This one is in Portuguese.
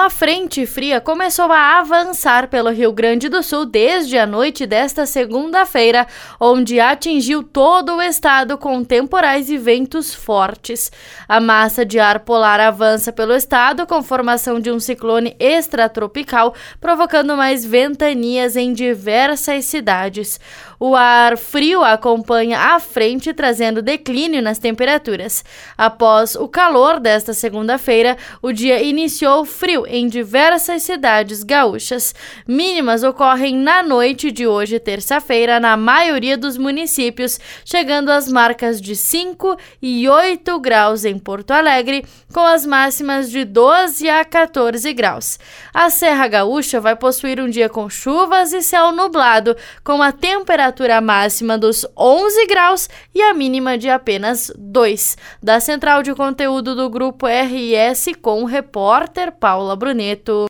Uma frente fria começou a avançar pelo Rio Grande do Sul desde a noite desta segunda-feira, onde atingiu todo o estado com temporais e ventos fortes. A massa de ar polar avança pelo estado com formação de um ciclone extratropical, provocando mais ventanias em diversas cidades. O ar frio acompanha a frente, trazendo declínio nas temperaturas. Após o calor desta segunda-feira, o dia iniciou frio em diversas cidades gaúchas. Mínimas ocorrem na noite de hoje, terça-feira, na maioria dos municípios, chegando às marcas de 5 e 8 graus em Porto Alegre, com as máximas de 12 a 14 graus. A Serra Gaúcha vai possuir um dia com chuvas e céu nublado, com a temperatura temperatura máxima dos 11 graus e a mínima de apenas 2. Da central de conteúdo do grupo RS com o repórter Paula Bruneto.